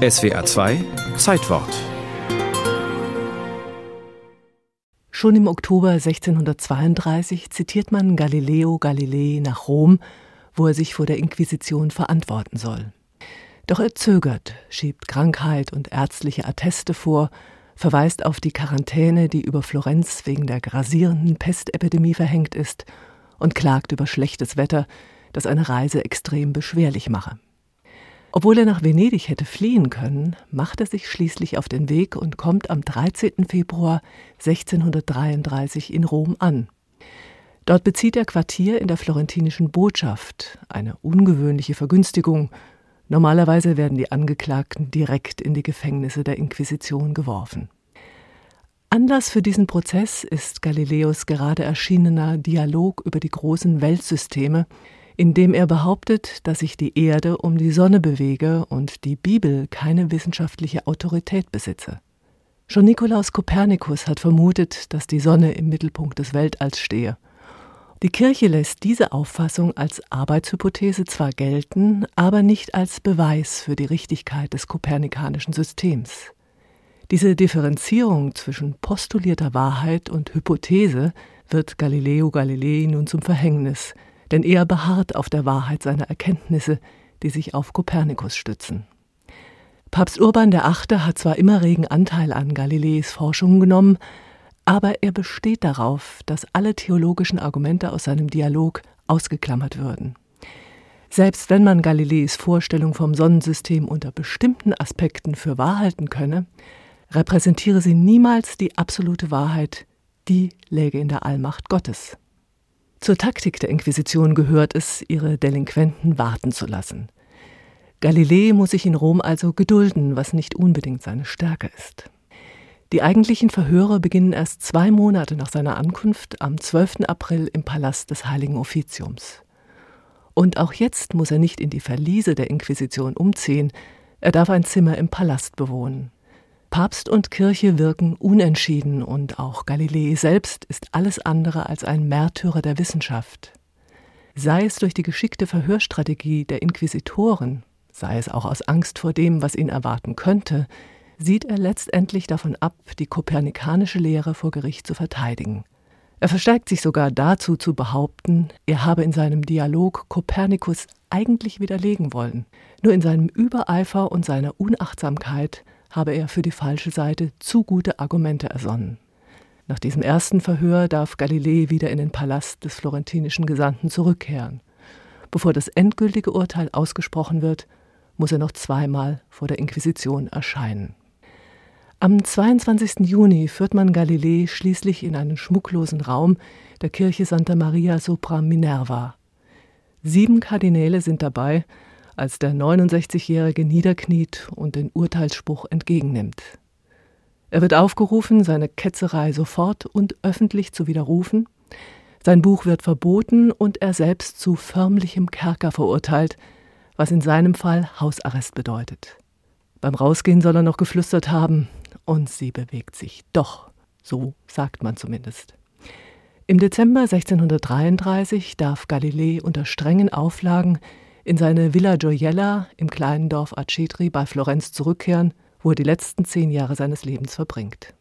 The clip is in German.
SWA 2 Zeitwort Schon im Oktober 1632 zitiert man Galileo Galilei nach Rom, wo er sich vor der Inquisition verantworten soll. Doch er zögert, schiebt Krankheit und ärztliche Atteste vor, verweist auf die Quarantäne, die über Florenz wegen der grasierenden Pestepidemie verhängt ist, und klagt über schlechtes Wetter, das eine Reise extrem beschwerlich mache. Obwohl er nach Venedig hätte fliehen können, macht er sich schließlich auf den Weg und kommt am 13. Februar 1633 in Rom an. Dort bezieht er Quartier in der florentinischen Botschaft, eine ungewöhnliche Vergünstigung. Normalerweise werden die Angeklagten direkt in die Gefängnisse der Inquisition geworfen. Anlass für diesen Prozess ist Galileos gerade erschienener Dialog über die großen Weltsysteme, indem er behauptet, dass sich die Erde um die Sonne bewege und die Bibel keine wissenschaftliche Autorität besitze. Schon Nikolaus Kopernikus hat vermutet, dass die Sonne im Mittelpunkt des Weltalls stehe. Die Kirche lässt diese Auffassung als Arbeitshypothese zwar gelten, aber nicht als Beweis für die Richtigkeit des kopernikanischen Systems. Diese Differenzierung zwischen postulierter Wahrheit und Hypothese wird Galileo Galilei nun zum Verhängnis, denn er beharrt auf der Wahrheit seiner Erkenntnisse, die sich auf Kopernikus stützen. Papst Urban VIII. hat zwar immer regen Anteil an Galileis Forschungen genommen, aber er besteht darauf, dass alle theologischen Argumente aus seinem Dialog ausgeklammert würden. Selbst wenn man Galileis Vorstellung vom Sonnensystem unter bestimmten Aspekten für wahr halten könne, repräsentiere sie niemals die absolute Wahrheit, die läge in der Allmacht Gottes. Zur Taktik der Inquisition gehört es, ihre Delinquenten warten zu lassen. Galilei muss sich in Rom also gedulden, was nicht unbedingt seine Stärke ist. Die eigentlichen Verhöre beginnen erst zwei Monate nach seiner Ankunft am 12. April im Palast des Heiligen Offiziums. Und auch jetzt muss er nicht in die Verliese der Inquisition umziehen, er darf ein Zimmer im Palast bewohnen. Papst und Kirche wirken unentschieden und auch Galilei selbst ist alles andere als ein Märtyrer der Wissenschaft. Sei es durch die geschickte Verhörstrategie der Inquisitoren, sei es auch aus Angst vor dem, was ihn erwarten könnte, sieht er letztendlich davon ab, die kopernikanische Lehre vor Gericht zu verteidigen. Er versteigt sich sogar dazu zu behaupten, er habe in seinem Dialog Kopernikus eigentlich widerlegen wollen. Nur in seinem Übereifer und seiner Unachtsamkeit habe er für die falsche Seite zu gute Argumente ersonnen. Nach diesem ersten Verhör darf Galilei wieder in den Palast des florentinischen Gesandten zurückkehren. Bevor das endgültige Urteil ausgesprochen wird, muss er noch zweimal vor der Inquisition erscheinen. Am 22. Juni führt man Galilei schließlich in einen schmucklosen Raum der Kirche Santa Maria sopra Minerva. Sieben Kardinäle sind dabei, als der 69-Jährige niederkniet und den Urteilsspruch entgegennimmt. Er wird aufgerufen, seine Ketzerei sofort und öffentlich zu widerrufen. Sein Buch wird verboten und er selbst zu förmlichem Kerker verurteilt, was in seinem Fall Hausarrest bedeutet. Beim Rausgehen soll er noch geflüstert haben, und sie bewegt sich doch, so sagt man zumindest. Im Dezember 1633 darf Galilei unter strengen Auflagen in seine Villa Gioiella im kleinen Dorf Acetri bei Florenz zurückkehren, wo er die letzten zehn Jahre seines Lebens verbringt.